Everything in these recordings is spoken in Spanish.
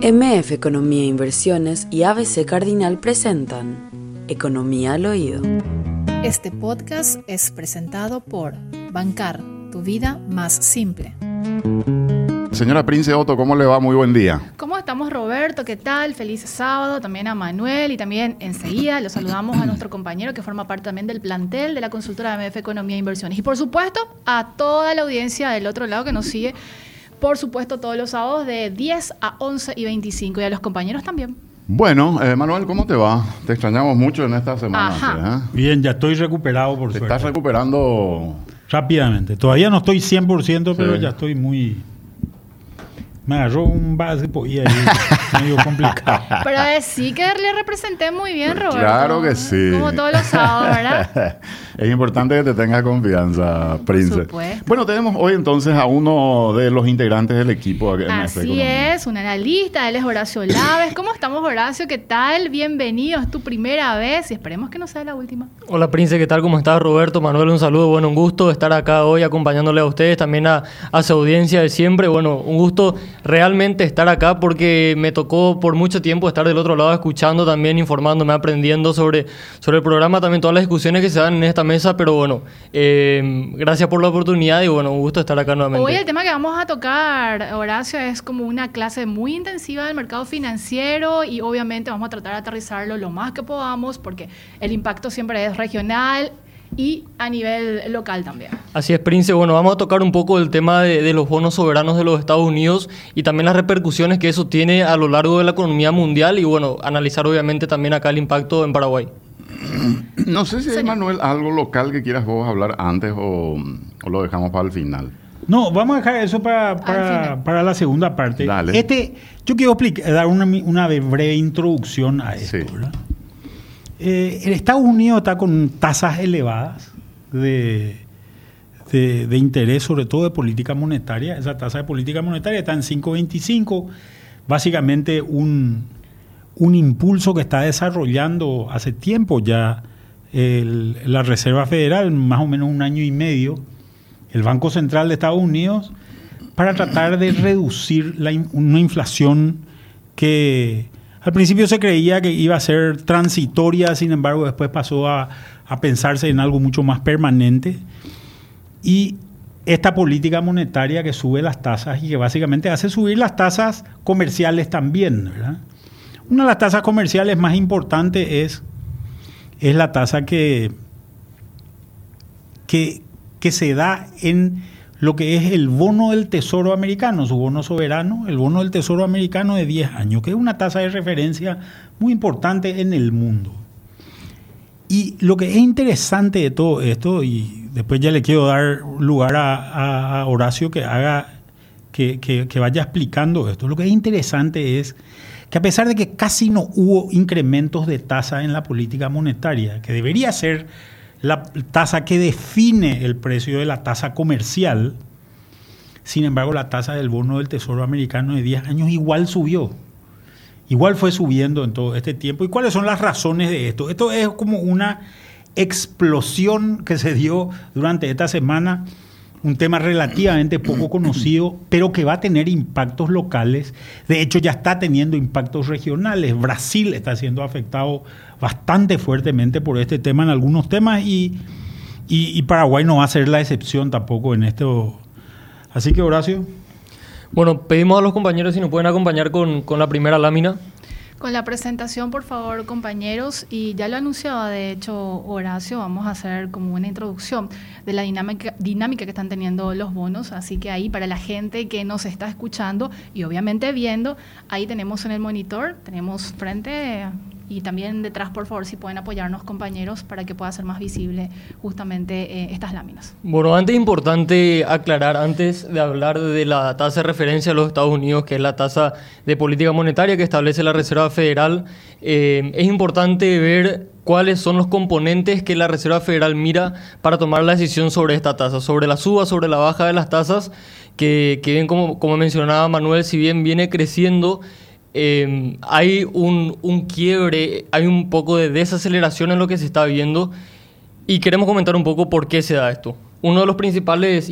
MF Economía e Inversiones y ABC Cardinal presentan Economía al Oído. Este podcast es presentado por Bancar, tu vida más simple. Señora Prince Otto, ¿cómo le va? Muy buen día. ¿Cómo estamos, Roberto? ¿Qué tal? Feliz sábado. También a Manuel y también enseguida lo saludamos a nuestro compañero que forma parte también del plantel de la consultora MF Economía e Inversiones. Y por supuesto, a toda la audiencia del otro lado que nos sigue por supuesto, todos los sábados de 10 a 11 y 25 y a los compañeros también. Bueno, eh, Manuel, ¿cómo te va? Te extrañamos mucho en esta semana. Ajá. ¿eh? Bien, ya estoy recuperado por Te estás recuperando... Rápidamente. Todavía no estoy 100%, pero ya estoy muy me agarró un básico y ahí medio complicado. Pero sí que le representé muy bien, Roberto. Claro que sí. Como todos los sábados, ¿verdad? es importante que te tengas confianza, Prince. Bueno, tenemos hoy entonces a uno de los integrantes del equipo. Así es, un analista, él es Horacio Laves. ¿Cómo estamos, Horacio? ¿Qué tal? Bienvenido, es tu primera vez y esperemos que no sea la última. Hola, Prince, ¿qué tal? ¿Cómo estás, Roberto? Manuel, un saludo, bueno, un gusto estar acá hoy acompañándole a ustedes, también a, a su audiencia de siempre. Bueno, un gusto realmente estar acá porque me tocó por mucho tiempo estar del otro lado escuchando también, informándome, aprendiendo sobre, sobre el programa, también todas las discusiones que se dan en esta mesa, pero bueno, eh, gracias por la oportunidad y bueno, un gusto estar acá nuevamente. Hoy el tema que vamos a tocar, Horacio, es como una clase muy intensiva del mercado financiero y obviamente vamos a tratar de aterrizarlo lo más que podamos porque el impacto siempre es regional, y a nivel local también. Así es, Prince. Bueno, vamos a tocar un poco el tema de, los bonos soberanos de los Estados Unidos y también las repercusiones que eso tiene a lo largo de la economía mundial y bueno, analizar obviamente también acá el impacto en Paraguay. No sé si hay, Manuel, algo local que quieras vos hablar antes o, lo dejamos para el final. No, vamos a dejar eso para, para, la segunda parte. Dale. Este, yo quiero explicar, dar una, una breve introducción a esto. ¿verdad? Eh, el Estados Unidos está con tasas elevadas de, de, interés, sobre todo de política monetaria. Esa tasa de política monetaria está en 5.25, básicamente un, un impulso que está desarrollando hace tiempo ya la Reserva Federal, más o menos un año y medio, el Banco Central de Estados Unidos, para tratar de reducir una inflación que al principio se creía que iba a ser transitoria, sin embargo después pasó a, pensarse en algo mucho más permanente. Y esta política monetaria que sube las tasas y que básicamente hace subir las tasas comerciales también. Una de las tasas comerciales más importantes es, es la tasa que, que, se da en lo que es el bono del Tesoro americano, su bono soberano, el bono del Tesoro americano de 10 años, que es una tasa de referencia muy importante en el mundo. Y lo que es interesante de todo esto, y después ya le quiero dar lugar a, Horacio que haga, que, que vaya explicando esto, lo que es interesante es que a pesar de que casi no hubo incrementos de tasa en la política monetaria, que debería ser la tasa que define el precio de la tasa comercial. Sin embargo, la tasa del bono del Tesoro americano de 10 años igual subió. Igual fue subiendo en todo este tiempo. ¿Y cuáles son las razones de esto? Esto es como una explosión que se dio durante esta semana un tema relativamente poco conocido, pero que va a tener impactos locales. De hecho, ya está teniendo impactos regionales. Brasil está siendo afectado bastante fuertemente por este tema en algunos temas y, y, Paraguay no va a ser la excepción tampoco en esto. Así que, Horacio. Bueno, pedimos a los compañeros si nos pueden acompañar con, con la primera lámina. Con la presentación, por favor, compañeros, y ya lo anunciaba, de hecho, Horacio, vamos a hacer como una introducción de la dinámica, dinámica que están teniendo los bonos, así que ahí para la gente que nos está escuchando y obviamente viendo, ahí tenemos en el monitor, tenemos frente y también detrás, por favor, si pueden apoyarnos, compañeros, para que pueda ser más visible justamente eh, estas láminas. Bueno, antes importante aclarar, antes de hablar de la tasa de referencia de los Estados Unidos, que es la tasa de política monetaria que establece la Reserva Federal, eh, es importante ver cuáles son los componentes que la Reserva Federal mira para tomar la decisión sobre esta tasa, sobre la suba, sobre la baja de las tasas, que, que bien como, como mencionaba Manuel, si bien viene creciendo, Em, hay un, quiebre, hay un poco de desaceleración en lo que se está viendo y queremos comentar un poco por qué se da esto. Uno de los principales,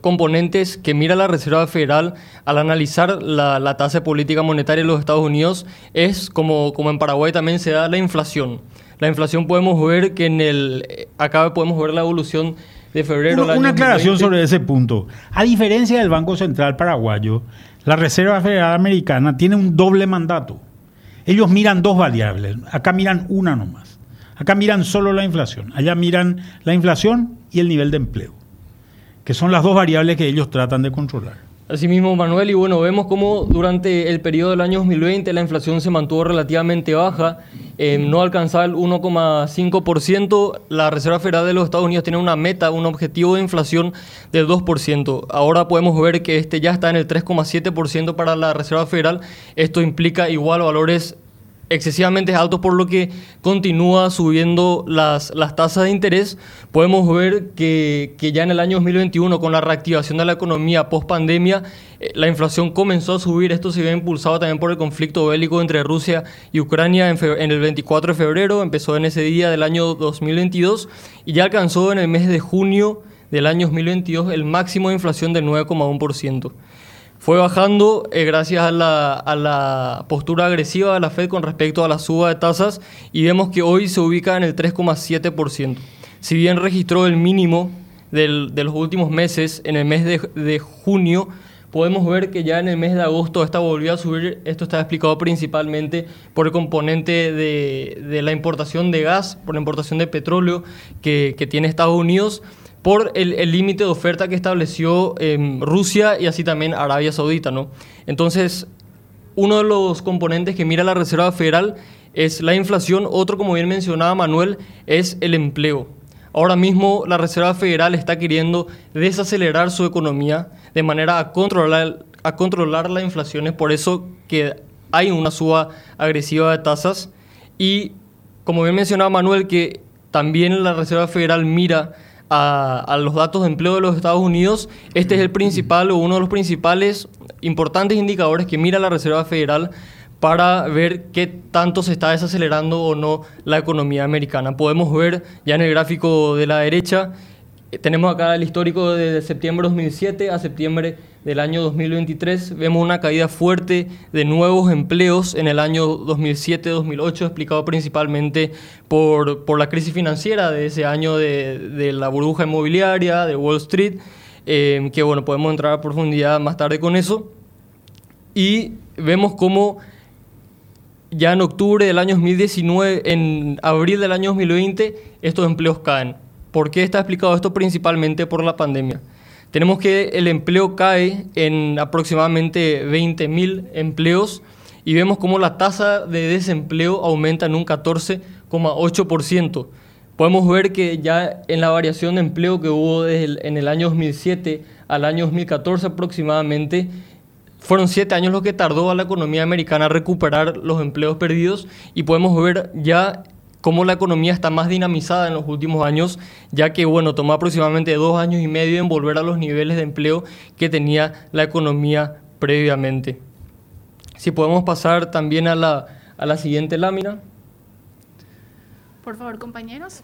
componentes que mira la Reserva Federal al analizar la, tasa de política monetaria de los Estados Unidos es, como, como en Paraguay también se da, la inflación. La inflación podemos ver que en el... Acá podemos ver la evolución de febrero. Una, una aclaración sobre ese punto. A diferencia del Banco Central paraguayo, la Reserva Federal Americana tiene un doble mandato. Ellos miran dos variables, acá miran una nomás. Acá miran solo la inflación, allá miran la inflación y el nivel de empleo, que son las dos variables que ellos tratan de controlar. Asimismo, Manuel, y bueno, vemos cómo durante el periodo del año 2020 la inflación se mantuvo relativamente baja, eh, no alcanzaba el 1,5%. La Reserva Federal de los Estados Unidos tiene una meta, un objetivo de inflación del 2%. Ahora podemos ver que este ya está en el 3,7% para la Reserva Federal. Esto implica igual valores excesivamente altos, por lo que continúa subiendo las, las tasas de interés. Podemos ver que, que, ya en el año 2021, con la reactivación de la economía post pandemia, eh, la inflación comenzó a subir. Esto se ve impulsado también por el conflicto bélico entre Rusia y Ucrania en, en el 24 de febrero. Empezó en ese día del año 2022 y ya alcanzó en el mes de junio del año 2022 el máximo de inflación del 9,1% fue bajando eh, gracias a la, postura agresiva de la Fed con respecto a la suba de tasas y vemos que hoy se ubica en el 3,7%. Si bien registró el mínimo de los últimos meses en el mes de, junio, podemos ver que ya en el mes de agosto esta volvió a subir. Esto está explicado principalmente por el componente de, la importación de gas, por la importación de petróleo que, que tiene Estados Unidos por el límite de oferta que estableció em, Rusia y así también Arabia Saudita, ¿no? Entonces, uno de los componentes que mira la Reserva Federal es la inflación, otro, como bien mencionaba Manuel, es el empleo. Ahora mismo la Reserva Federal está queriendo desacelerar su economía de manera a controlar, a controlar la inflación, es por eso que hay una suba agresiva de tasas y, como bien mencionaba Manuel, que también la Reserva Federal mira a, los datos de empleo de los Estados Unidos, este es el principal o uno de los principales importantes indicadores que mira la Reserva Federal para ver qué tanto se está desacelerando o no la economía americana. Podemos ver ya en el gráfico de la derecha tenemos acá el histórico de septiembre 2007 a septiembre del año 2023. Vemos una caída fuerte de nuevos empleos en el año 2007-2008, explicado principalmente por, por, la crisis financiera de ese año de, de la burbuja inmobiliaria, de Wall Street, eh, que bueno, podemos entrar a profundidad más tarde con eso. Y vemos cómo ya en octubre del año 2019, en abril del año 2020, estos empleos caen ¿Por qué está explicado esto? Principalmente por la pandemia. Tenemos que el empleo cae en aproximadamente 20.000 empleos y vemos cómo la tasa de desempleo aumenta en un 14,8%. Podemos ver que ya en la variación de empleo que hubo desde en el año 2007 al año 2014 aproximadamente, fueron siete años lo que tardó a la economía americana recuperar los empleos perdidos y podemos ver ya cómo la economía está más dinamizada en los últimos años, ya que bueno, tomó aproximadamente dos años y medio en volver a los niveles de empleo que tenía la economía previamente. Si podemos pasar también a la, a la siguiente lámina. Por favor, compañeros.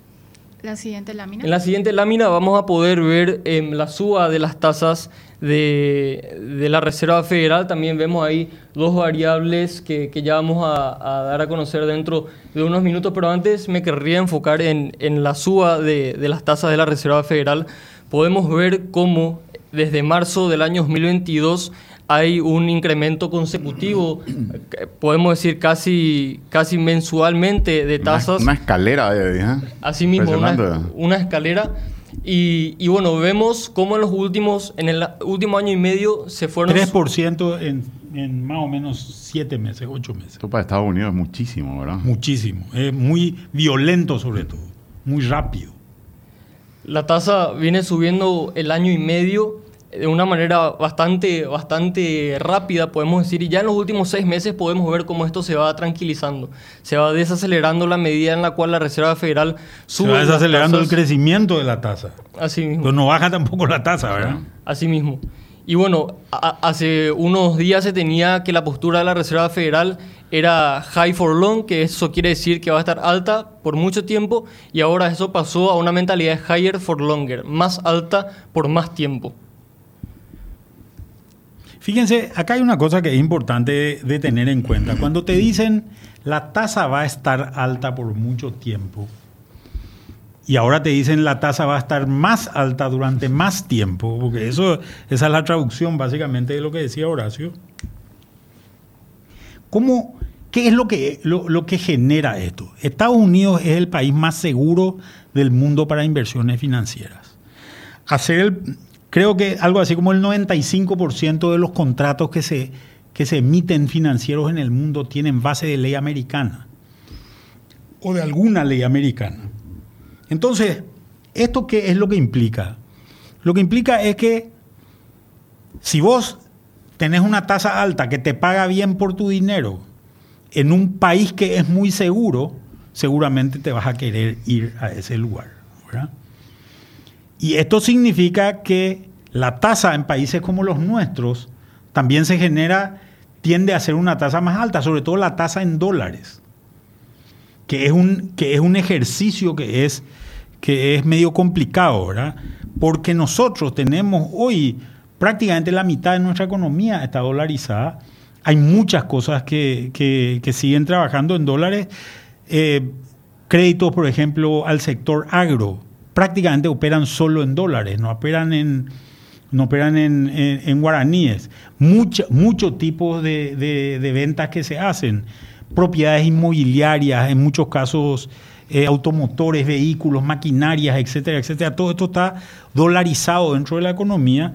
La siguiente lámina. En la siguiente lámina vamos a poder ver em, la suba de las tasas de, de, la Reserva Federal. También vemos ahí dos variables que, que ya vamos a, a, dar a conocer dentro de unos minutos, pero antes me querría enfocar en, en la suba de, de las tasas de la Reserva Federal. Podemos ver cómo desde marzo del año 2022 hay un incremento consecutivo, podemos decir casi, casi mensualmente de tasas. Una, escalera, ¿eh? Así mismo, una, escalera. Y, y, bueno, vemos cómo en los últimos, en el último año y medio se fueron... 3% en, en más o menos 7 meses, 8 meses. Esto para Estados Unidos es muchísimo, ¿verdad? Muchísimo. Es muy violento sobre todo, muy rápido. La tasa viene subiendo el año y medio de una manera bastante, bastante rápida, podemos decir, y ya en los últimos seis meses podemos ver cómo esto se va tranquilizando, se va desacelerando la medida en la cual la Reserva Federal sube. Se va desacelerando el crecimiento de la tasa. Así mismo. No baja tampoco la tasa, ¿verdad? Así mismo. Y bueno, hace unos días se tenía que la postura de la Reserva Federal era high for long, que eso quiere decir que va a estar alta por mucho tiempo, y ahora eso pasó a una mentalidad higher for longer, más alta por más tiempo. Fíjense, acá hay una cosa que es importante de tener en cuenta. Cuando te dicen la tasa va a estar alta por mucho tiempo, y ahora te dicen la tasa va a estar más alta durante más tiempo, porque eso, esa es la traducción básicamente de lo que decía Horacio. ¿Cómo, ¿Qué es lo que, lo, que genera esto? Estados Unidos es el país más seguro del mundo para inversiones financieras. Hacer creo que algo así como el 95% de los contratos que se, que se emiten financieros en el mundo tienen base de ley americana o de alguna ley americana. Entonces, ¿esto qué es lo que implica? Lo que implica es que si vos tenés una tasa alta que te paga bien por tu dinero en un país que es muy seguro, seguramente te vas a querer ir a ese lugar. Y esto significa que la tasa en países como los nuestros también se genera, tiende a ser una tasa más alta, sobre todo la tasa en dólares que es un, que es un ejercicio que es, que es medio complicado, ¿verdad? Porque nosotros tenemos hoy prácticamente la mitad de nuestra economía está dolarizada. Hay muchas cosas que, siguen trabajando en dólares. Eh, créditos, por ejemplo, al sector agro, prácticamente operan solo en dólares, no operan en, no operan en, guaraníes. Muchos tipos de, de ventas que se hacen propiedades inmobiliarias, en muchos casos eh, automotores, vehículos, maquinarias, etcétera, etcétera. Todo esto está dolarizado dentro de la economía.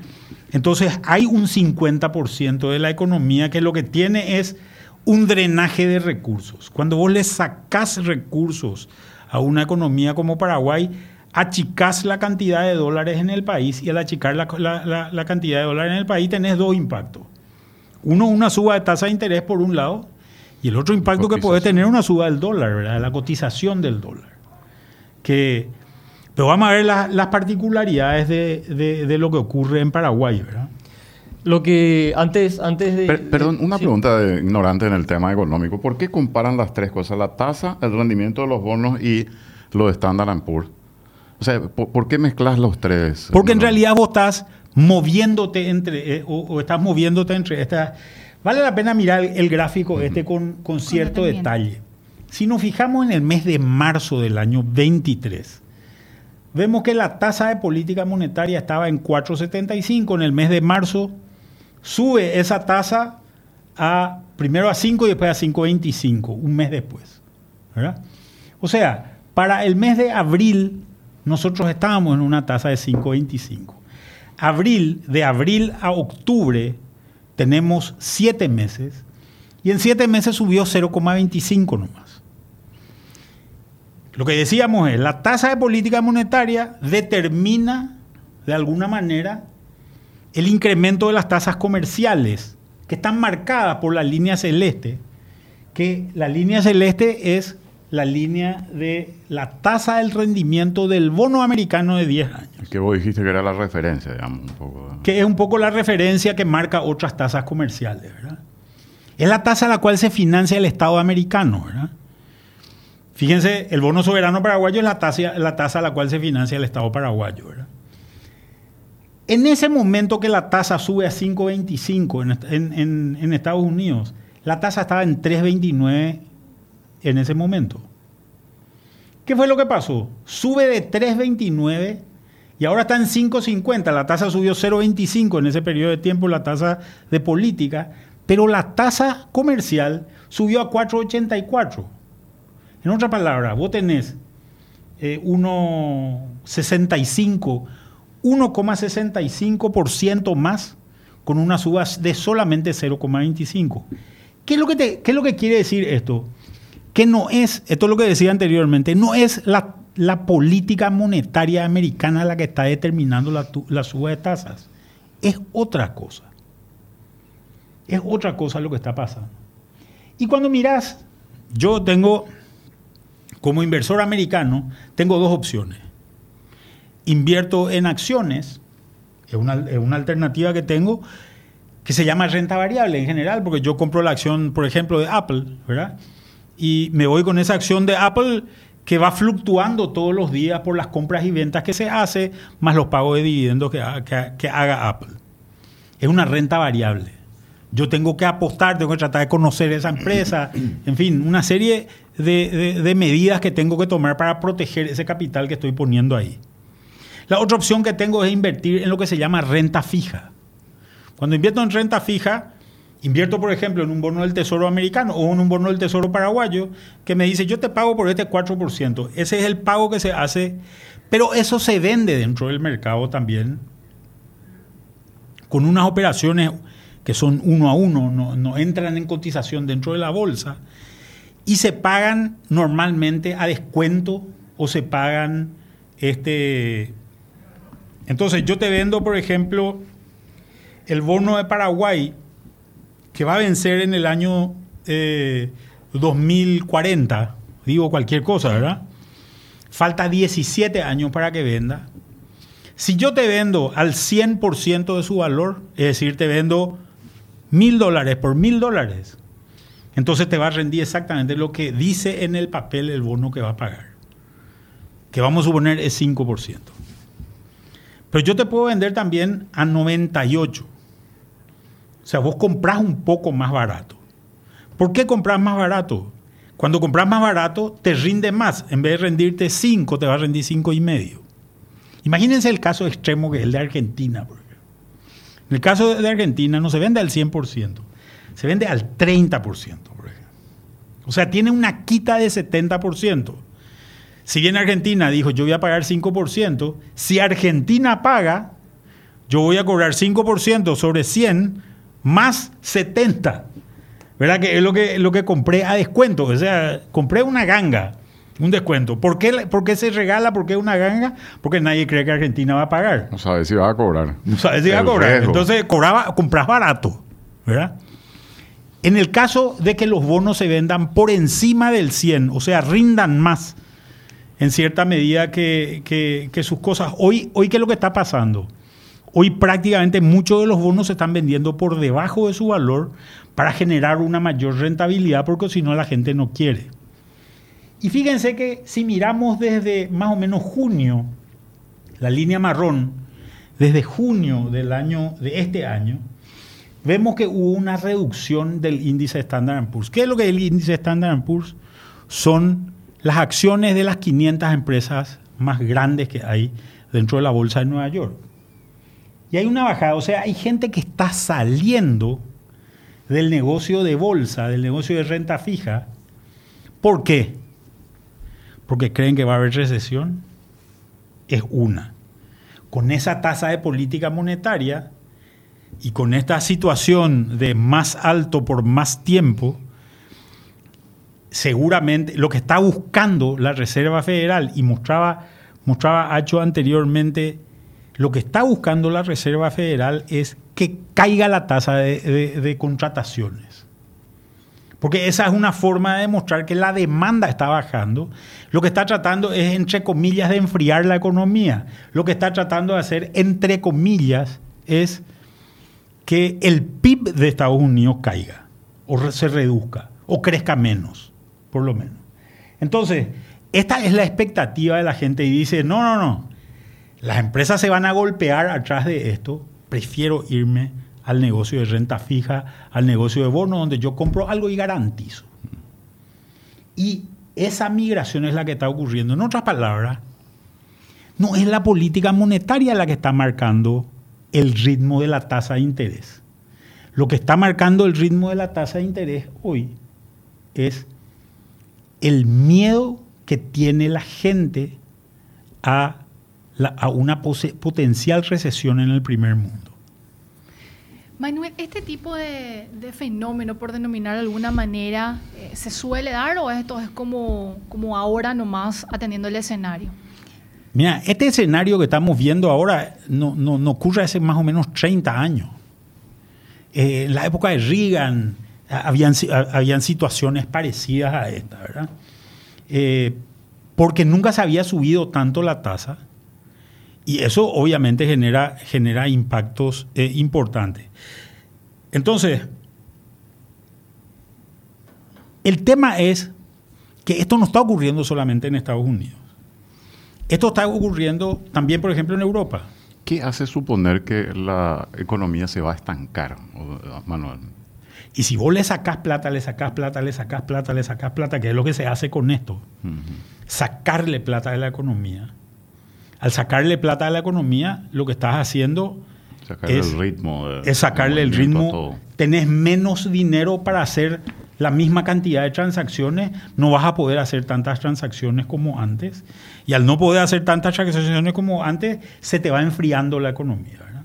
Entonces hay un 50% de la economía que lo que tiene es un drenaje de recursos. Cuando vos le sacás recursos a una economía como Paraguay, achicás la cantidad de dólares en el país y al achicar la, la cantidad de dólares en el país tenés dos impactos. Uno, una suba de tasa de interés por un lado y el otro impacto que puede tener una suba del dólar, ¿verdad? la cotización del dólar. Que, pero vamos a ver las particularidades de, lo que ocurre en Paraguay. ¿verdad? Lo que antes, antes de... perdón, una pregunta de ignorante en el tema económico. ¿Por qué comparan las tres cosas? La tasa, el rendimiento de los bonos y lo de Standard Poor's. O sea, ¿por, qué mezclas los tres? Porque en realidad vos estás moviéndote entre, eh, o, estás moviéndote entre estas Vale la pena mirar el gráfico este con, cierto detalle. Si nos fijamos en el mes de marzo del año 23, vemos que la tasa de política monetaria estaba en 4,75. En el mes de marzo sube esa tasa a primero a 5 y después a 5,25, un mes después. O sea, para el mes de abril nosotros estábamos en una tasa de 5,25. Abril, de abril a octubre, tenemos siete meses y en siete meses subió 0,25 nomás. Lo que decíamos es, la tasa de política monetaria determina de alguna manera el incremento de las tasas comerciales que están marcadas por la línea celeste, que la línea celeste es la línea de la tasa del rendimiento del bono americano de 10 años. Que vos dijiste que era la referencia, digamos, un poco. Que es un poco la referencia que marca otras tasas comerciales, ¿verdad? Es la tasa a la cual se financia el Estado americano, ¿verdad? Fíjense, el bono soberano paraguayo es la tasa, la tasa a la cual se financia el Estado paraguayo, ¿verdad? En ese momento que la tasa sube a 5.25 en, en Estados Unidos, la tasa estaba en 3.29 en ese momento. ¿Qué fue lo que pasó? Sube de 3.29 y ahora está en 5.50. La tasa subió 0.25 en ese periodo de tiempo, la tasa de política, pero la tasa comercial subió a 4.84. En otra palabra, vos tenés 1.65, eh, 1,65% más con una suba de solamente 0,25. ¿Qué, ¿Qué es lo que quiere decir esto? Que no es, esto es lo que decía anteriormente, no es la, política monetaria americana la que está determinando la, la suba de tasas, es otra cosa. Es otra cosa lo que está pasando. Y cuando miras, yo tengo, como inversor americano, tengo dos opciones. Invierto en acciones, es una, es una alternativa que tengo, que se llama renta variable en general, porque yo compro la acción, por ejemplo, de Apple, ¿verdad? Y me voy con esa acción de Apple que va fluctuando todos los días por las compras y ventas que se hace, más los pagos de dividendos que, haga Apple. Es una renta variable. yo tengo que apostar, tengo que tratar de conocer esa empresa, en fin, una serie de, de, medidas que tengo que tomar para proteger ese capital que estoy poniendo ahí. La otra opción que tengo es invertir en lo que se llama renta fija. Cuando invierto en renta fija, invierto, por ejemplo, en un bono del Tesoro americano o en un bono del Tesoro paraguayo que me dice, yo te pago por este 4%. Ese es el pago que se hace, pero eso se vende dentro del mercado también con unas operaciones que son uno a uno, no, entran en cotización dentro de la bolsa, y se pagan normalmente a descuento o se pagan este... Entonces yo te vendo, por ejemplo, el bono de Paraguay, que va a vencer en el año 2040, eh, digo cualquier cosa, ¿verdad? Falta 17 años para que venda. Si yo te vendo al 100% de su valor, es decir, te vendo mil dólares por mil dólares, entonces te va a rendir exactamente lo que dice en el papel el bono que va a pagar, que vamos a suponer es 5%. Pero yo te puedo vender también a 98. O sea, vos compras un poco más barato. ¿Por qué compras más barato? Cuando compras más barato, te rinde más. En vez de rendirte 5, te va a rendir 5 y medio. Imagínense el caso extremo que es el de Argentina. En el caso de Argentina no se vende al 100%, se vende al 30%. Por ejemplo. O sea, tiene una quita de 70%. Si bien Argentina dijo, yo voy a pagar 5%, si Argentina paga, yo voy a cobrar 5% sobre 100 más 70. ¿Verdad? Que es lo que, lo que compré a descuento. O sea, compré una ganga un descuento. ¿Por qué, se regala? ¿Por qué una ganga? Porque nadie cree que Argentina va a pagar. No sabe si va a cobrar. No sabe si va a cobrar. Entonces cobraba, compras barato, ¿verdad? En el caso de que los bonos se vendan por encima del 100, o sea, rindan más en cierta medida que, sus cosas. Hoy, hoy, ¿qué es lo que está pasando? Hoy prácticamente muchos de los bonos se están vendiendo por debajo de su valor para generar una mayor rentabilidad, porque si no la gente no quiere. Y fíjense que si miramos desde más o menos junio, la línea marrón, desde junio del año, de este año, vemos que hubo una reducción del índice Standard Poor's. ¿Qué es lo que es el índice Standard Poor's? Son las acciones de las 500 empresas más grandes que hay dentro de la bolsa de Nueva York. Y hay una bajada, o sea, hay gente que está saliendo del negocio de bolsa, del negocio de renta fija. ¿Por qué? porque creen que va a haber recesión, es una. Con esa tasa de política monetaria y con esta situación de más alto por más tiempo, seguramente lo que está buscando la Reserva Federal, y mostraba, mostraba Hacho anteriormente, lo que está buscando la Reserva Federal es que caiga la tasa de, contrataciones. Porque esa es una forma de demostrar que la demanda está bajando. Lo que está tratando es, entre comillas, de enfriar la economía. Lo que está tratando de hacer, entre comillas, es que el PIB de Estados Unidos caiga, o se reduzca, o crezca menos, por lo menos. Entonces, esta es la expectativa de la gente y dice, no, no, no, las empresas se van a golpear atrás de esto, prefiero irme al negocio de renta fija, al negocio de bono, donde yo compro algo y garantizo. Y esa migración es la que está ocurriendo. En otras palabras, no es la política monetaria la que está marcando el ritmo de la tasa de interés. Lo que está marcando el ritmo de la tasa de interés hoy es el miedo que tiene la gente a, a una potencial recesión en el primer mundo. Manuel, ¿este tipo de, fenómeno, por denominar de alguna manera, eh, se suele dar o esto es como, como ahora nomás atendiendo el escenario? Mira, este escenario que estamos viendo ahora no, no, ocurre hace más o menos 30 años. Eh, en la época de Reagan habían, habían situaciones parecidas a esta, ¿verdad? Eh, porque nunca se había subido tanto la tasa y eso obviamente genera, genera impactos eh, importantes. Entonces, el tema es que esto no está ocurriendo solamente en Estados Unidos. Esto está ocurriendo también, por ejemplo, en Europa. ¿Qué hace suponer que la economía se va a estancar, Manuel? Y si vos le sacás plata, le sacás plata, le sacás plata, le sacás plata, que es lo que se hace con esto, sacarle plata de la economía. Al sacarle plata de la economía, lo que estás haciendo Sacarle es, el ritmo. de- es sacarle el ritmo. a. Tenés menos dinero para hacer la misma cantidad de transacciones, no vas a poder hacer tantas transacciones como antes. Y al no poder hacer tantas transacciones como antes, se te va enfriando la economía. ¿verdad?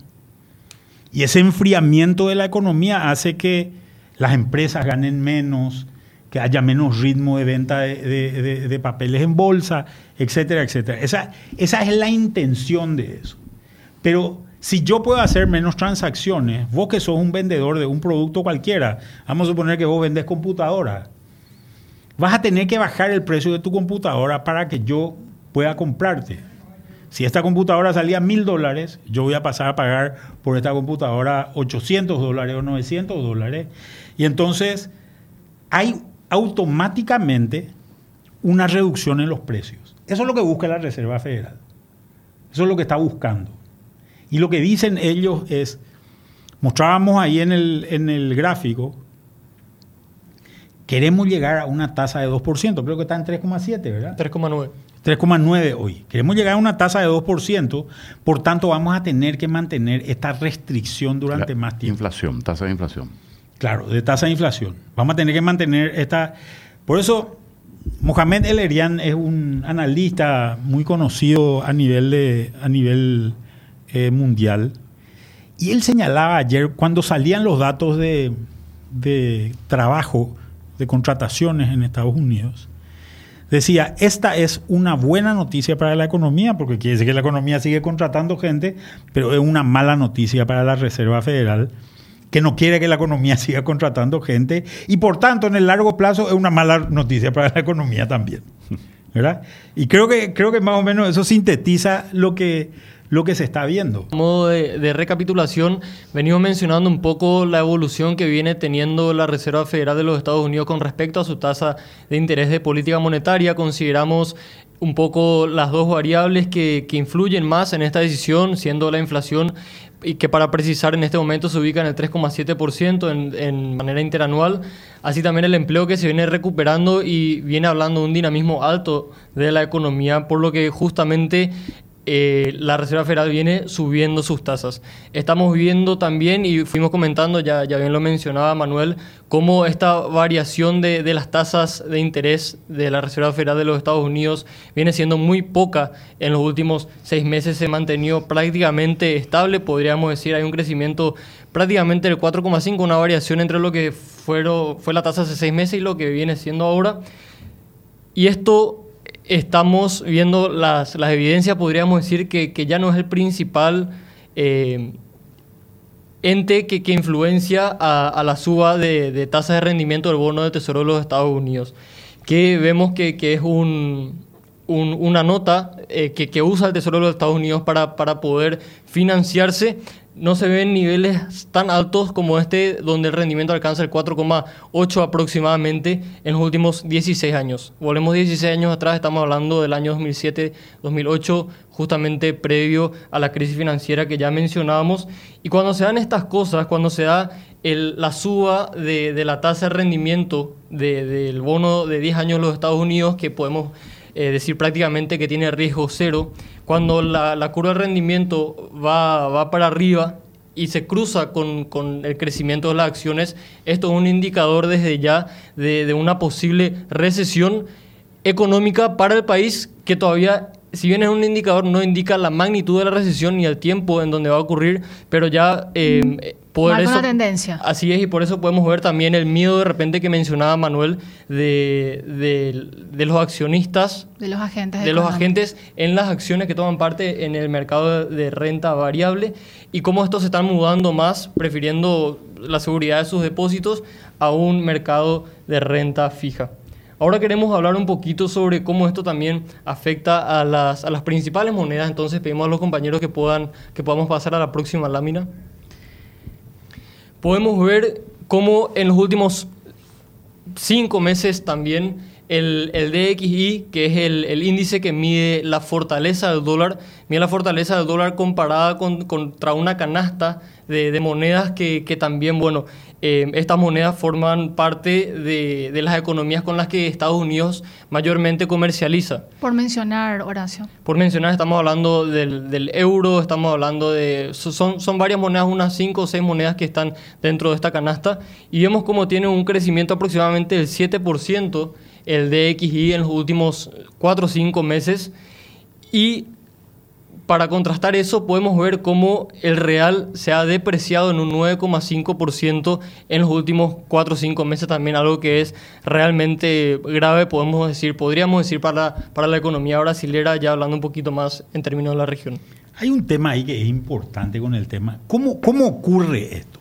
Y ese enfriamiento de la economía hace que las empresas ganen menos, que haya menos ritmo de venta de, de- papeles en bolsa, etcétera, etcétera. Esa, esa es la intención de eso. Pero si yo puedo hacer menos transacciones, vos que sos un vendedor de un producto cualquiera, vamos a suponer que vos vendés computadora, vas a tener que bajar el precio de tu computadora para que yo pueda comprarte. Si esta computadora salía mil dólares, yo voy a pasar a pagar por esta computadora 800 dólares o 900 dólares. Y entonces hay automáticamente una reducción en los precios. Eso es lo que busca la Reserva Federal. Eso es lo que está buscando. Y lo que dicen ellos es, mostrábamos ahí en el, en el gráfico, queremos llegar a una tasa de 2%, creo que está en 3,7, ¿verdad? 3,9. 3,9 hoy. Queremos llegar a una tasa de 2%, por tanto vamos a tener que mantener esta restricción durante La más tiempo. Inflación, tasa de inflación. Claro, de tasa de inflación. Vamos a tener que mantener esta... Por eso, Mohamed El Erian es un analista muy conocido a nivel, de, a nivel eh, mundial. Y él señalaba ayer, cuando salían los datos de, de trabajo, de contrataciones en Estados Unidos, decía, esta es una buena noticia para la economía, porque quiere decir que la economía sigue contratando gente, pero es una mala noticia para la Reserva Federal, que no quiere que la economía siga contratando gente, y por tanto, en el largo plazo, es una mala noticia para la economía también. ¿verdad? Y creo que, creo que más o menos eso sintetiza lo que, lo que se está viendo. A modo de, de recapitulación, venimos mencionando un poco la evolución que viene teniendo la Reserva Federal de los Estados Unidos con respecto a su tasa de interés de política monetaria. Consideramos un poco las dos variables que, que influyen más en esta decisión, siendo la inflación y que para precisar en este momento se ubica en el 3,7% en, en manera interanual, así también el empleo que se viene recuperando y viene hablando de un dinamismo alto de la economía, por lo que justamente eh, la Reserva Federal viene subiendo sus tasas. Estamos viendo también, y fuimos comentando, ya, ya bien lo mencionaba Manuel, cómo esta variación de, de las tasas de interés de la Reserva Federal de los Estados Unidos viene siendo muy poca. En los últimos seis meses se mantenido prácticamente estable, podríamos decir, hay un crecimiento prácticamente del 4,5, una variación entre lo que fueron, fue la tasa hace seis meses y lo que viene siendo ahora. Y esto estamos viendo las, las evidencias, podríamos decir que, que ya no es el principal eh, ente que, que influencia a, a la suba de, de tasas de rendimiento del bono de Tesoro de los Estados Unidos, que vemos que, que es un, un- una nota eh, que, usa el Tesoro de los Estados Unidos para, para poder financiarse. No se ven niveles tan altos como este, donde el rendimiento alcanza el 4,8 aproximadamente en los últimos 16 años. Volvemos 16 años atrás, estamos hablando del año 2007-2008, justamente previo a la crisis financiera que ya mencionábamos. Y cuando se dan estas cosas, cuando se da el- la suba de, la tasa de rendimiento de- del bono de 10 años de los Estados Unidos, que podemos eh, decir prácticamente que tiene riesgo cero, cuando la, curva de rendimiento va, va para arriba y se cruza con, con el crecimiento de las acciones, esto es un indicador desde ya de, de una posible recesión económica para el país que todavía, si bien es un indicador, no indica la magnitud de la recesión ni el tiempo en donde va a ocurrir, pero ya eh, por Marca eso... una tendencia. Así es, y por eso podemos ver también el miedo de repente que mencionaba Manuel de, de- de los accionistas, De los agentes. de los agentes en las acciones que toman parte en el mercado de, de renta variable y cómo estos se están mudando más, prefiriendo la seguridad de sus depósitos a un mercado de renta fija. Ahora queremos hablar un poquito sobre cómo esto también afecta a las, a las principales monedas, entonces pedimos a los compañeros que, puedan, que podamos pasar a la próxima lámina podemos ver cómo en los últimos cinco meses también el, el DXY, que es el, el índice que mide la fortaleza del dólar, mide la fortaleza del dólar comparada con, contra una canasta de, de monedas que, que también, bueno, eh, estas monedas forman parte de, de, las economías con las que Estados Unidos mayormente comercializa. Por mencionar, Horacio. Por mencionar, estamos hablando del, del euro, estamos hablando de... Son, son varias monedas, unas 5 o 6 monedas que están dentro de esta canasta y vemos cómo tiene un crecimiento aproximadamente del 7% el DXI en los últimos 4 o 5 meses y para contrastar eso, podemos ver cómo el real se ha depreciado en un 9,5% en los últimos 4 o 5 meses, también algo que es realmente grave, podemos decir, podríamos decir para, para la economía brasilera, ya hablando un poquito más en términos de la región. Hay un tema ahí que es importante con el tema. ¿Cómo, cómo ocurre esto?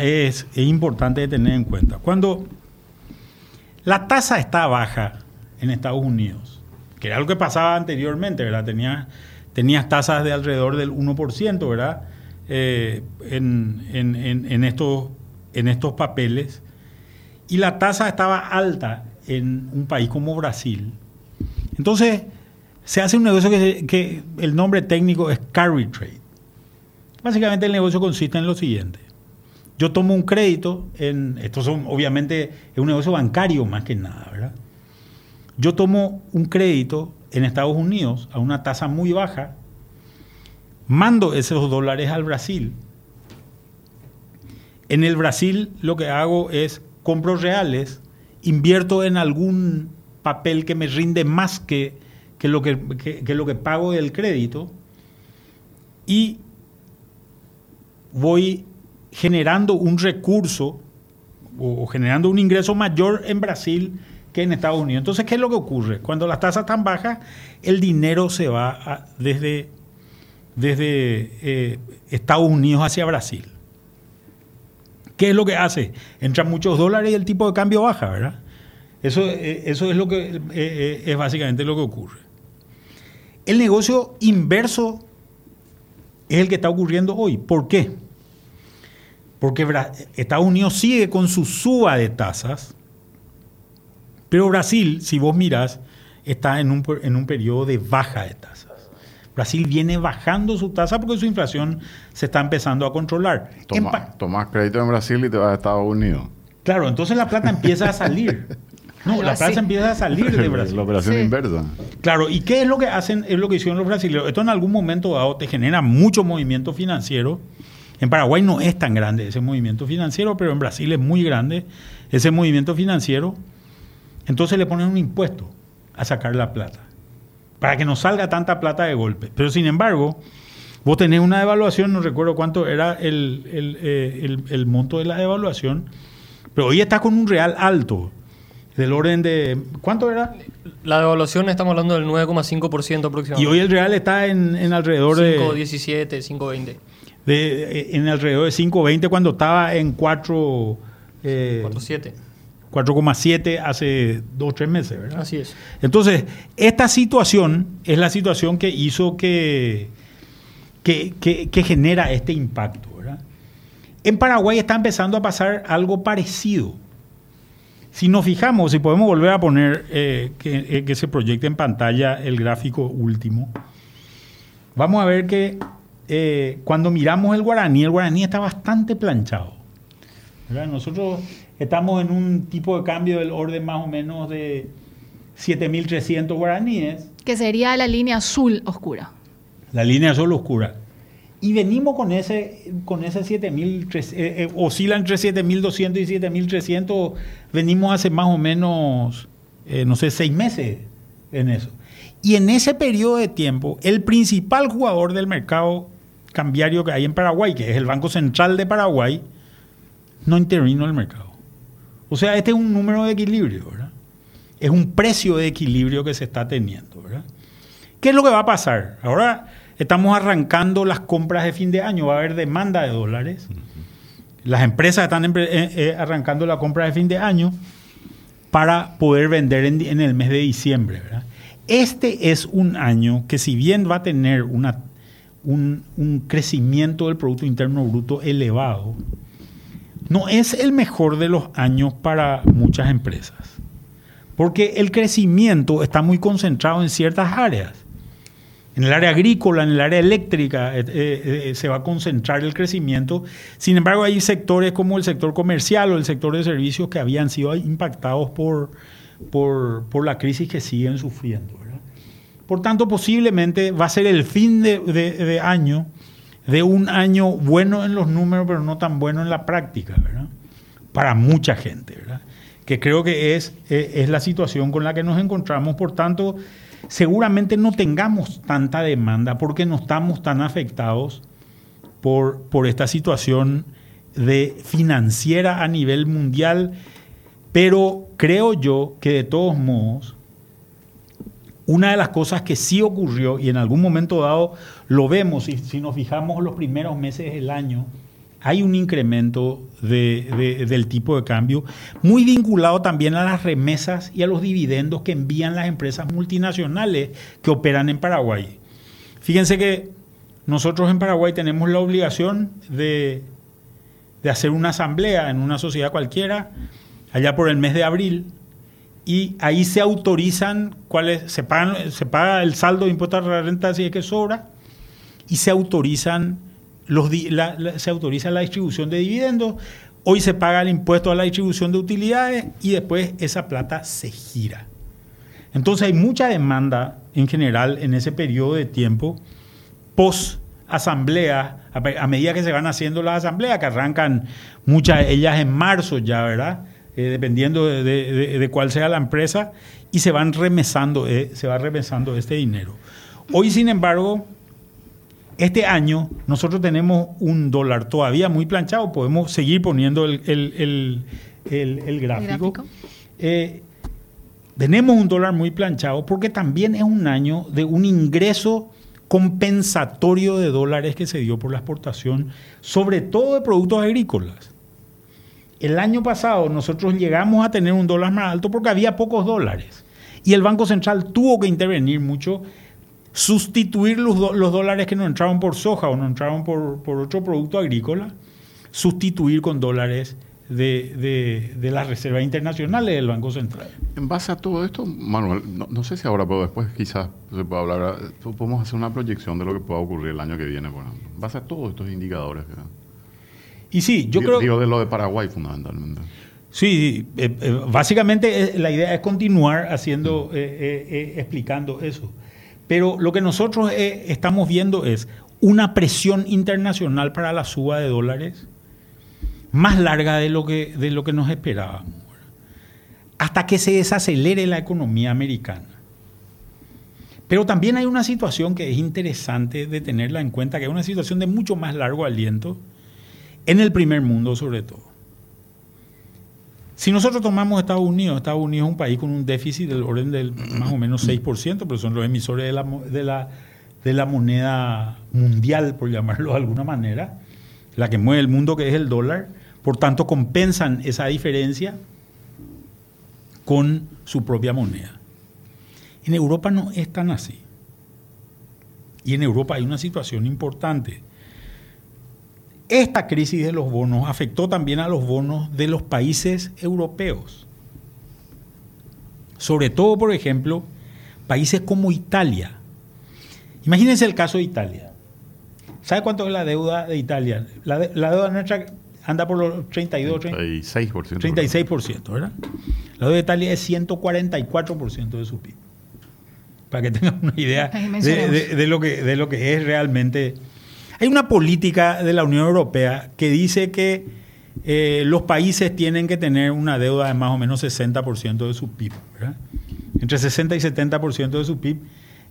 Es, es importante tener en cuenta. Cuando la tasa está baja en Estados Unidos, que era lo que pasaba anteriormente, ¿verdad? Tenía tenías tasas de alrededor del 1%, ¿verdad? Eh, en, estos, en estos papeles. Y la tasa estaba alta en un país como Brasil. Entonces, se hace un negocio que, el nombre técnico es carry trade. Básicamente el negocio consiste en lo siguiente. Yo tomo un crédito en, esto son, obviamente es un negocio bancario más que nada, ¿verdad? Yo tomo un crédito en Estados Unidos a una tasa muy baja, mando esos dólares al Brasil. En el Brasil lo que hago es compro reales, invierto en algún papel que me rinde más que, lo, que, lo que pago del crédito y voy generando un recurso o generando un ingreso mayor en Brasil que en Estados Unidos. Entonces, ¿qué es lo que ocurre? Cuando las tasas están bajas, el dinero se va desde, desde eh, Estados Unidos hacia Brasil. ¿Qué es lo que hace? Entran muchos dólares y el tipo de cambio baja, ¿verdad? Eso, eh, eso es lo que eh, es básicamente lo que ocurre. El negocio inverso es el que está ocurriendo hoy. ¿Por qué? Porque Estados Unidos sigue con su suba de tasas pero Brasil, si vos mirás, está en un, en un periodo de baja de tasas. Brasil viene bajando su tasa porque su inflación se está empezando a controlar. Toma, crédito en Brasil y te vas a Estados Unidos. Claro, entonces la plata empieza a salir. No, la plata empieza a salir de Brasil. La operación inversa. Claro, ¿y qué es lo que hacen? Es lo que hicieron los brasileños. Esto en algún momento dado te genera mucho movimiento financiero. En Paraguay no es tan grande ese movimiento financiero, pero en Brasil es muy grande ese movimiento financiero. Entonces le ponen un impuesto a sacar la plata, para que no salga tanta plata de golpe. Pero sin embargo, vos tenés una devaluación, no recuerdo cuánto era el, eh, monto de la devaluación, pero hoy está con un real alto, del orden de... ¿Cuánto era? La devaluación estamos hablando del 9,5% aproximadamente. Y hoy el real está en, alrededor de... 5,17, 5,20. De, en alrededor de 5,20 cuando estaba en 4... Eh, 4,7. 4,7 hace dos o tres meses, ¿verdad? Así es. Entonces, esta situación es la situación que hizo que, que, genera este impacto, ¿verdad? En Paraguay está empezando a pasar algo parecido. Si nos fijamos, si podemos volver a poner eh, que, eh, que, se proyecte en pantalla el gráfico último, vamos a ver que eh, cuando miramos el guaraní, el guaraní está bastante planchado. ¿verdad? Nosotros Estamos en un tipo de cambio del orden más o menos de 7.300 guaraníes. Que sería la línea azul oscura. La línea azul oscura. Y venimos con ese, con ese 7.000, eh, eh, oscila entre 7.200 y 7.300, venimos hace más o menos, eh, no sé, seis meses en eso. Y en ese periodo de tiempo, el principal jugador del mercado cambiario que hay en Paraguay, que es el Banco Central de Paraguay, no intervino en el mercado. O sea, este es un número de equilibrio, ¿verdad? Es un precio de equilibrio que se está teniendo, ¿verdad? ¿Qué es lo que va a pasar? Ahora estamos arrancando las compras de fin de año, va a haber demanda de dólares. Las empresas están eh, eh, arrancando la compra de fin de año para poder vender en, el mes de diciembre, ¿verdad? Este es un año que si bien va a tener una, un, un crecimiento del Producto Interno Bruto elevado, no es el mejor de los años para muchas empresas, porque el crecimiento está muy concentrado en ciertas áreas. En el área agrícola, en el área eléctrica, eh, eh, se va a concentrar el crecimiento. Sin embargo, hay sectores como el sector comercial o el sector de servicios que habían sido impactados por, por, la crisis que siguen sufriendo. Por tanto, posiblemente va a ser el fin de, año de un año bueno en los números, pero no tan bueno en la práctica, Para mucha gente, Que creo que es, eh, es la situación con la que nos encontramos. Por tanto, seguramente no tengamos tanta demanda porque no estamos tan afectados por, por esta situación de financiera a nivel mundial, pero creo yo que de todos modos, una de las cosas que sí ocurrió y en algún momento dado lo vemos, y si nos fijamos los primeros meses del año, hay un incremento del tipo de cambio, muy vinculado también a las remesas y a los dividendos que envían las empresas multinacionales que operan en Paraguay. Fíjense que nosotros en Paraguay tenemos la obligación de, hacer una asamblea en una sociedad cualquiera, allá por el mes de abril, y ahí se autorizan cuáles, se, se paga el saldo de impuestos a la renta si es que sobra, y se autorizan se autoriza la distribución de dividendos, hoy se paga el impuesto a la distribución de utilidades y después esa plata se gira. Entonces hay mucha demanda en general en ese periodo de tiempo post asamblea, a medida que se van haciendo las asambleas, que arrancan muchas de ellas en marzo ya, ¿verdad? Eh, dependiendo de, cuál sea la empresa, y se van remesando, eh, se va remesando este dinero. Hoy, sin embargo, este año nosotros tenemos un dólar todavía muy planchado, podemos seguir poniendo el, gráfico. Eh, tenemos un dólar muy planchado porque también es un año de un ingreso compensatorio de dólares que se dio por la exportación, sobre todo de productos agrícolas. El año pasado nosotros llegamos a tener un dólar más alto porque había pocos dólares y el Banco Central tuvo que intervenir mucho sustituir los, dólares que no entraban por soja o no entraban por, otro producto agrícola, sustituir con dólares de, de, las reservas internacionales del Banco Central. En base a todo esto, Manuel, no, sé si ahora, pero después quizás se pueda hablar, podemos hacer una proyección de lo que pueda ocurrir el año que viene, en base a todos estos indicadores. Y sí, yo creo... Digo de lo de Paraguay fundamentalmente. Sí, eh, eh, básicamente eh, la idea es continuar haciendo, mm. explicando eso. Pero lo que nosotros estamos viendo es una presión internacional para la suba de dólares más larga de lo que, de lo que nos esperábamos, hasta que se desacelere la economía americana. Pero también hay una situación que es interesante de tenerla en cuenta, que es una situación de mucho más largo aliento, en el primer mundo sobre todo. Si nosotros tomamos Estados Unidos, Estados Unidos es un país con un déficit del orden del más o menos 6%, pero son los emisores de la, de la, de la moneda mundial, por llamarlo de alguna manera, la que mueve el mundo, que es el dólar. Por tanto, compensan esa diferencia con su propia moneda. En Europa no es tan así. Y en Europa hay una situación importante. Esta crisis de los bonos afectó también a los bonos de los países europeos. Sobre todo, por ejemplo, países como Italia. Imagínense el caso de Italia. ¿Sabe cuánto es la deuda de Italia? La, deuda nuestra anda por los 32, 36%. 36%, ¿verdad? La deuda de Italia es 144% de su PIB. Para que tengan una idea de, lo que, de lo que es realmente hay una política de la Unión Europea que dice que eh, los países tienen que tener una deuda de más o menos 60% de su PIB. Entre 60 y 70% de su PIB.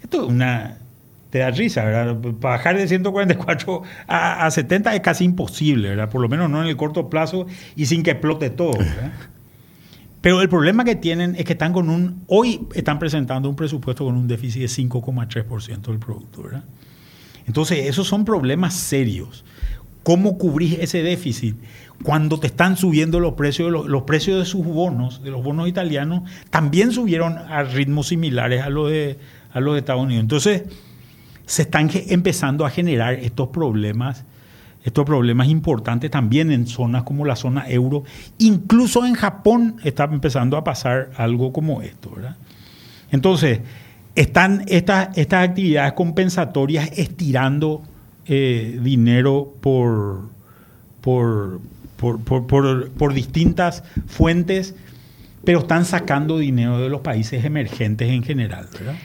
Esto es una... Te da risa, ¿verdad? Bajar de 144 a, 70 es casi imposible, ¿verdad? Por lo menos no en el corto plazo y sin que explote todo. Pero el problema que tienen es que están con un... Hoy están presentando un presupuesto con un déficit de 5,3% del producto, ¿verdad? Entonces, esos son problemas serios. ¿Cómo cubrir ese déficit? Cuando te están subiendo los precios, los, precios de sus bonos, de los bonos italianos, también subieron a ritmos similares a los de, a los de Estados Unidos. Entonces, se están empezando a generar estos problemas, estos problemas importantes también en zonas como la zona euro. Incluso en Japón está empezando a pasar algo como esto, ¿verdad? Entonces, están estas, estas actividades compensatorias estirando eh, dinero por, por, por, por- distintas fuentes, pero están sacando dinero de los países emergentes en general, ¿verdad?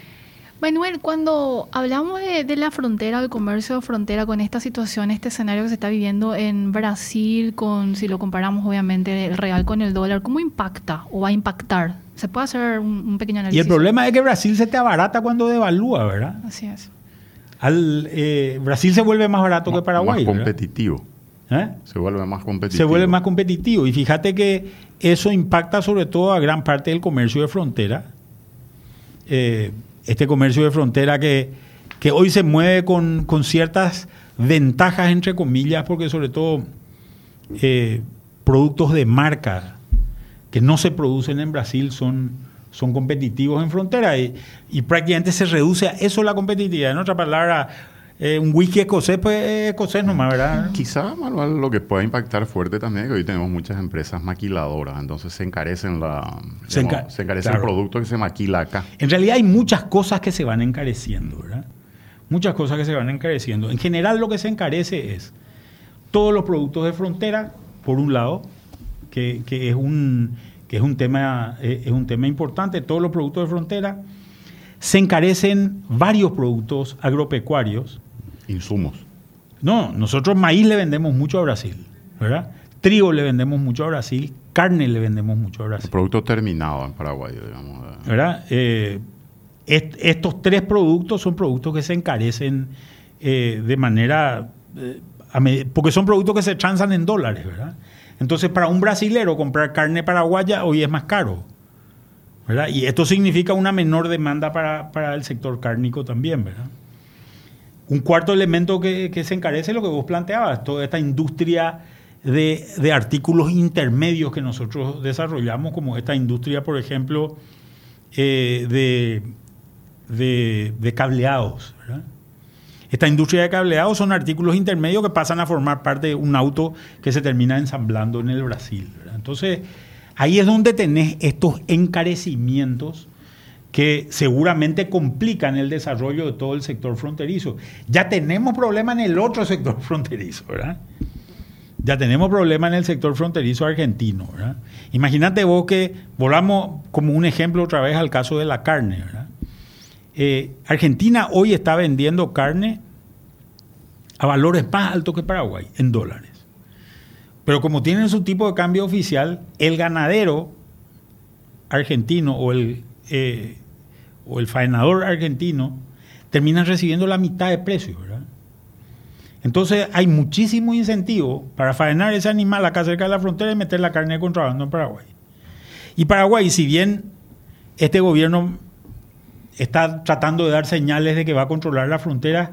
Manuel, cuando hablamos de, de la frontera, del comercio de frontera, con esta situación, este escenario que se está viviendo en Brasil, con si lo comparamos obviamente el real con el dólar, ¿cómo impacta o va a impactar? ¿Se puede hacer un, un pequeño análisis? Y el problema es que Brasil se te abarata cuando devalúa, ¿verdad? Así es. Al, eh, Brasil se vuelve más barato que Paraguay. Más competitivo. ¿Eh? Se vuelve más competitivo. se vuelve más competitivo. Y fíjate que eso impacta sobre todo a gran parte del comercio de frontera. Eh, este comercio de frontera que, que hoy se mueve con, con ciertas ventajas, entre comillas, porque sobre todo eh, productos de marca que no se producen en Brasil son, son competitivos en frontera y, y prácticamente se reduce a eso la competitividad. En otra palabra, eh, un whisky escocés, pues es escocés nomás, ¿verdad? Quizá, Manuel, lo que pueda impactar fuerte también es que hoy tenemos muchas empresas maquiladoras, entonces se encarecen la Se digamos, enca- se encarece claro. el producto que se maquila acá. En realidad hay muchas cosas que se van encareciendo, ¿verdad? Muchas cosas que se van encareciendo. En general lo que se encarece es todos los productos de frontera, por un lado, que, que es, un, que es, un tema, eh, es un tema importante, todos los productos de frontera, se encarecen varios productos agropecuarios. Insumos. No, nosotros maíz le vendemos mucho a Brasil, ¿verdad? Trigo le vendemos mucho a Brasil, carne le vendemos mucho a El Brasil. producto terminado en Paraguay, digamos. eh. ¿verdad? Eh, est- estos tres productos son productos que se encarecen eh, de manera, eh, porque son productos que se transan en dólares, ¿verdad? Entonces, para un brasilero comprar carne paraguaya hoy es más caro, ¿verdad? Y esto significa una menor demanda para, para el sector cárnico también, ¿verdad? Un cuarto elemento que, que se encarece es lo que vos planteabas, toda esta industria de, de artículos intermedios que nosotros desarrollamos, como esta industria, por ejemplo, eh, de, de, cableados. Esta industria de cableados son artículos intermedios que pasan a formar parte de un auto que se termina ensamblando en el Brasil. Entonces, ahí es donde tenés estos encarecimientos que seguramente complican el desarrollo de todo el sector fronterizo. Ya tenemos problemas en el otro sector fronterizo, ¿verdad? Ya tenemos problemas en el sector fronterizo argentino, ¿verdad? Imagínate vos que volamos como un ejemplo otra vez al caso de la carne, ¿verdad? Eh, Argentina hoy está vendiendo carne a valores más altos que Paraguay, en dólares. Pero como tienen su tipo de cambio oficial, el ganadero argentino o el, eh, o el faenador argentino termina recibiendo la mitad de precio, ¿verdad? Entonces hay muchísimo incentivo para faenar ese animal acá cerca de la frontera y meter la carne de contrabando en Paraguay. Y Paraguay, si bien este gobierno está tratando de dar señales de que va a controlar la frontera,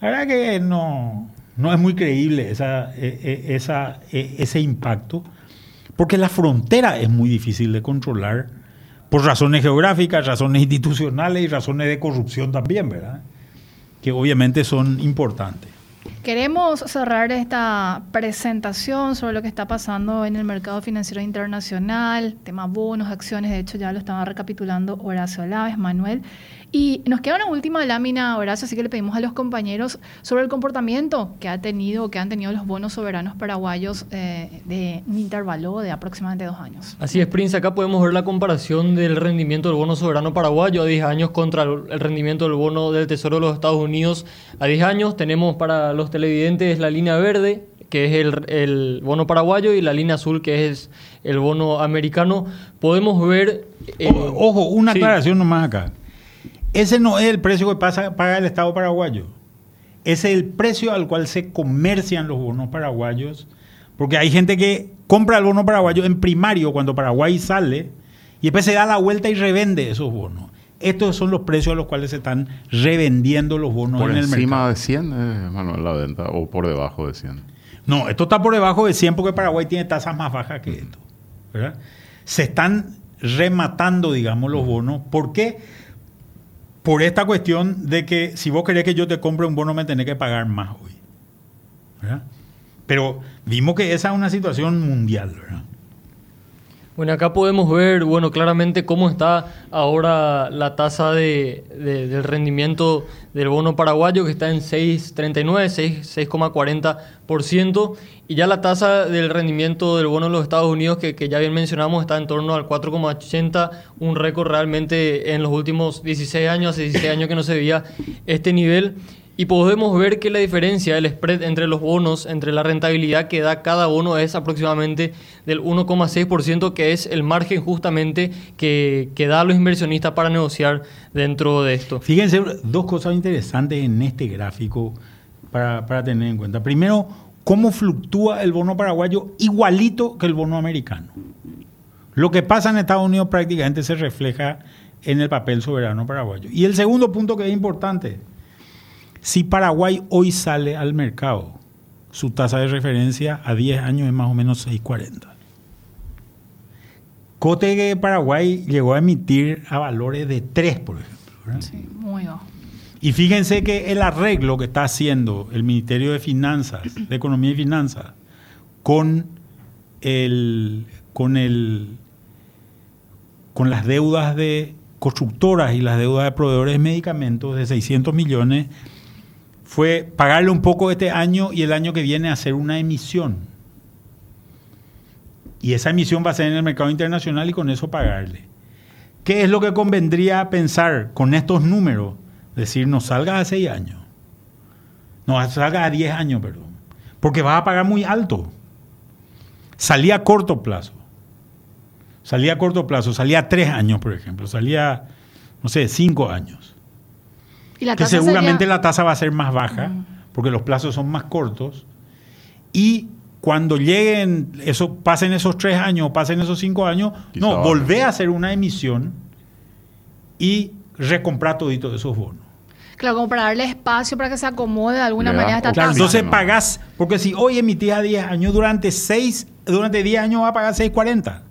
la verdad que no, no es muy creíble e- e- e- ese impacto, porque la frontera es muy difícil de controlar por razones geográficas, razones institucionales y razones de corrupción también, ¿verdad? Que obviamente son importantes. Queremos cerrar esta presentación sobre lo que está pasando en el mercado financiero internacional, tema bonos, acciones, de hecho ya lo estaba recapitulando Horacio Laves, Manuel. Y nos queda una última lámina, Horacio, así que le pedimos a los compañeros sobre el comportamiento que ha tenido, que han tenido los bonos soberanos paraguayos eh, de un intervalo de aproximadamente dos años. Así es, Prince. Acá podemos ver la comparación del rendimiento del bono soberano paraguayo a 10 años contra el el rendimiento del bono del Tesoro de los Estados Unidos a 10 años. Tenemos para los televidentes la línea verde, que es el, el bono paraguayo, y la línea azul, que es el bono americano. Podemos ver... eh, O- Ojo, una sí. aclaración nomás acá. Ese no es el precio que pasa, paga el Estado paraguayo. Ese es el precio al cual se comercian los bonos paraguayos. Porque hay gente que compra el bono paraguayo en primario cuando Paraguay sale y después se da la vuelta y revende esos bonos. Estos son los precios a los cuales se están revendiendo los bonos Por en el encima mercado. de 100, eh, Manuel, la venta, o por debajo de 100. No, esto está por debajo de 100 porque Paraguay tiene tasas más bajas que esto. ¿verdad? Se están rematando, digamos, los bonos. ¿Por qué? Por esta cuestión de que si vos querés que yo te compre un bono, me tenés que pagar más hoy. ¿verdad? Pero vimos que esa es una situación mundial. ¿verdad? Bueno, acá podemos ver, bueno, claramente cómo está ahora la tasa de, de- del rendimiento del bono paraguayo, que está en 6,39, 6 6,40%, y ya la tasa del rendimiento del bono de los Estados Unidos, que, que ya bien mencionamos, está en torno al 4,80, un récord realmente en los últimos 16 años, hace 16 años que no se veía este nivel. Y podemos ver que la diferencia, el spread entre los bonos, entre la rentabilidad que da cada bono es aproximadamente del 1,6%, que es el margen justamente que, que da a los inversionistas para negociar dentro de esto. Fíjense dos cosas interesantes en este gráfico para, para tener en cuenta. Primero, cómo fluctúa el bono paraguayo igualito que el bono americano. Lo que pasa en Estados Unidos prácticamente se refleja en el papel soberano paraguayo. Y el segundo punto que es importante, si Paraguay hoy sale al mercado, su tasa de referencia a 10 años es más o menos 6,40. Cote que Paraguay llegó a emitir a valores de 3, por ejemplo. ¿verdad? Sí, muy bajo. Y fíjense que el arreglo que está haciendo el Ministerio de Finanzas, de Economía y Finanzas, con el, con el, con las deudas de constructoras y las deudas de proveedores de medicamentos de 600 millones, fue pagarle un poco este año y el año que viene hacer una emisión. Y esa emisión va a ser en el mercado internacional y con eso pagarle. ¿Qué es lo que convendría pensar con estos números? Decir, no salga a 6 años. No, salga a 10 años, perdón. Porque vas a pagar muy alto. Salía a corto plazo. Salía a corto plazo. Salía a 3 años, por ejemplo. Salía, no sé, 5 años. Y la que tasa seguramente sería- la tasa va a ser más baja, porque los plazos son más cortos. Y cuando lleguen, eso, pasen esos tres años, pasen esos cinco años, Quizá no, volver a hacer una emisión y recomprar todito esos bonos. Claro, como para darle espacio para que se acomode de alguna manera esta Claro, tasa. entonces no. pagás, porque si hoy emitís a 10 años, durante 6, durante 10 años va a pagar 6.40.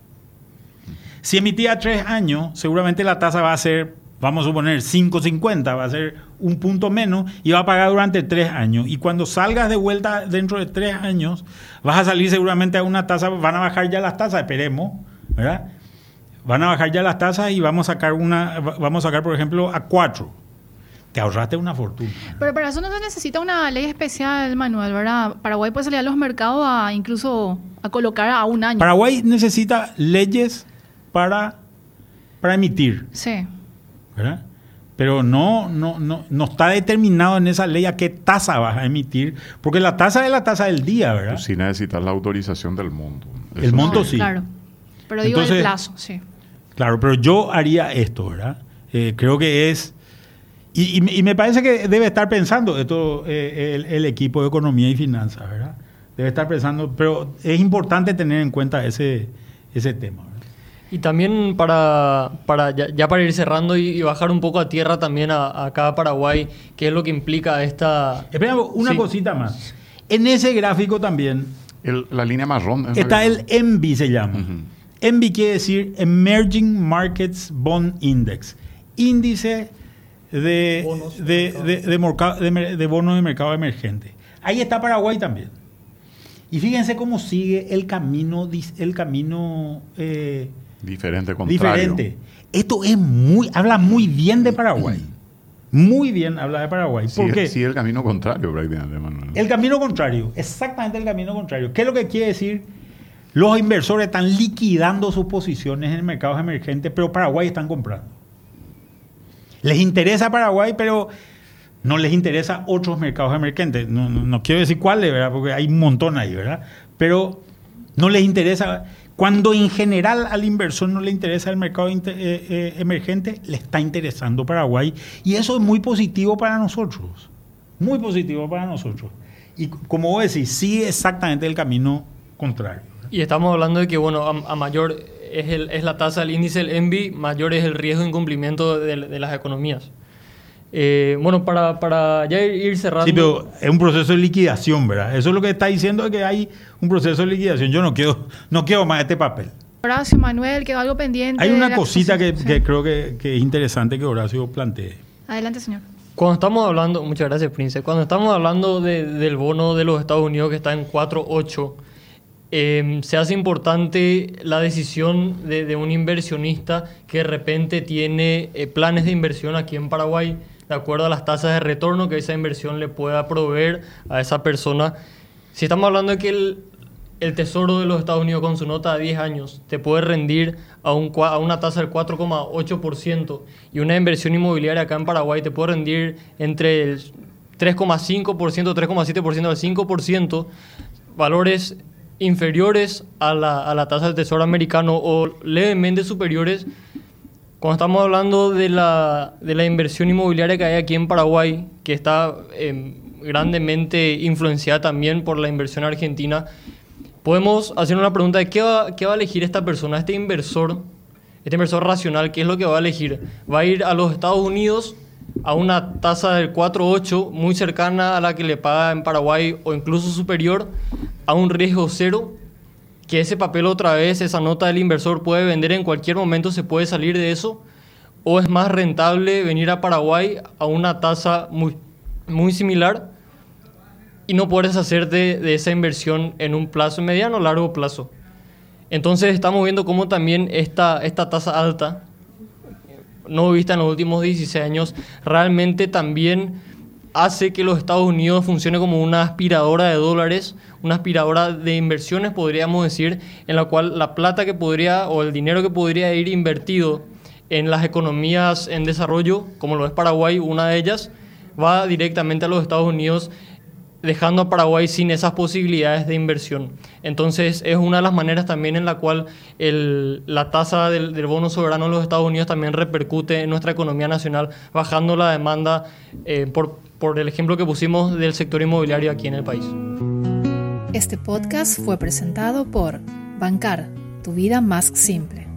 Si emitís a 3 años, seguramente la tasa va a ser, vamos a suponer, 5.50, va a ser un punto menos y va a pagar durante 3 años. Y cuando salgas de vuelta dentro de 3 años, vas a salir seguramente a una tasa, van a bajar ya las tasas, esperemos, ¿verdad? Van a bajar ya las tasas y vamos a sacar una, vamos a sacar, por ejemplo, a 4. Te ahorraste una fortuna. Pero para eso no se necesita una ley especial, Manuel, ¿verdad? Paraguay puede salir a los mercados a incluso a colocar a un año. Paraguay necesita leyes para, para emitir, Sí. ¿Verdad? Pero no, no, no, no está determinado en esa ley a qué tasa vas a emitir, porque la tasa es la tasa del día, ¿verdad? Tú sí necesitas la autorización del monto. El monto sí. sí. Claro. Pero digo el plazo, sí. Claro, pero yo haría esto, ¿verdad? Eh, creo que es... Y, y me- y me parece que debe estar pensando esto eh, el, el equipo de Economía y Finanzas, ¿verdad? Debe estar pensando, pero es importante tener en cuenta ese, ese tema. ¿verdad? Y también para, para ya, ya para ir cerrando y, y bajar un poco a tierra también a, acá a Paraguay, qué es lo que implica esta... Espera, una Sí. cosita más. En ese gráfico también El- la línea marrón. es Está el ENVI, se llama. Ujú. ENVI quiere decir Emerging Markets Bond Index. Índice de, Bonos de de, mercado. de- de merca- de mer- de bonos de mercado emergente. Ahí está Paraguay también. Y fíjense cómo sigue el camino, el camino eh, Diferente, contrario. diferente. Esto es muy, habla muy bien de Paraguay. Muy bien habla de Paraguay. ¿Por Sí, qué? sí, el camino contrario prácticamente, Manuel. El camino contrario, exactamente el camino contrario. ¿Qué es lo que quiere decir? Los inversores están liquidando sus posiciones en mercados emergentes, pero Paraguay están comprando. Les interesa Paraguay, pero no les interesa otros mercados emergentes. No, no- no quiero decir cuáles, ¿verdad? Porque hay un montón ahí, ¿verdad? Pero no les interesa. Cuando en general al inversor no le interesa el mercado eh, eh, emergente, le está interesando Paraguay. Y eso es muy positivo para nosotros. Muy positivo para nosotros. Y como vos decís, sigue exactamente el camino contrario. Y estamos hablando de que, bueno, a, mayor es, la tasa del índice del ENVI, mayor es el riesgo de incumplimiento de las economías. Eh, bueno, para, para ya ir, cerrando... Sí, pero es un proceso de liquidación, ¿verdad? Eso es lo que está diciendo es que hay un proceso de liquidación. Yo no quiero, no quiero más este papel. Horacio, Manuel, quedó algo pendiente. Hay una cosita que, que creo que, que es interesante que Horacio plantee. Adelante, señor. Cuando estamos hablando, muchas gracias, Prince. Cuando estamos hablando de- del bono de los Estados Unidos que está en 4.8, eh, se hace importante la decisión de, de, un inversionista que de repente tiene eh, planes de inversión aquí en Paraguay, de acuerdo a las tasas de retorno que esa inversión le pueda proveer a esa persona. Si estamos hablando de que el, Tesoro de los Estados Unidos con su nota de 10 años te puede rendir a, a una tasa del 4,8% y una inversión inmobiliaria acá en Paraguay te puede rendir entre el 3,5%, 3,7% al 5%, valores inferiores a la, a la tasa del Tesoro americano o levemente superiores. Cuando estamos hablando de la, de la inversión inmobiliaria que hay aquí en Paraguay, que está eh, grandemente influenciada también por la inversión argentina, podemos hacer una pregunta de qué va, qué va a elegir esta persona, este inversor, este inversor racional, qué es lo que va a elegir. ¿Va a ir a los Estados Unidos a una tasa del 4,8 muy cercana a la que le paga en Paraguay o incluso superior a un riesgo cero, que ese papel otra vez, esa nota del inversor puede vender en cualquier momento, se puede salir de eso, o es más rentable venir a Paraguay a una tasa muy, muy similar y no puedes hacerte de esa inversión en un plazo mediano o largo plazo. Entonces estamos viendo cómo también esta, esta tasa alta no vista en los últimos 16 años, realmente también hace que los Estados Unidos funcione como una aspiradora de dólares, una aspiradora de inversiones, podríamos decir, en la cual la plata que podría o el dinero que podría ir invertido en las economías en desarrollo, como lo es Paraguay, una de ellas, va directamente a los Estados Unidos dejando a Paraguay sin esas posibilidades de inversión. Entonces es una de las maneras también en la cual el, la tasa del, bono soberano de los Estados Unidos también repercute en nuestra economía nacional, bajando la demanda eh, por, por el ejemplo que pusimos del sector inmobiliario aquí en el país. Este podcast fue presentado por Bancar, tu vida más simple.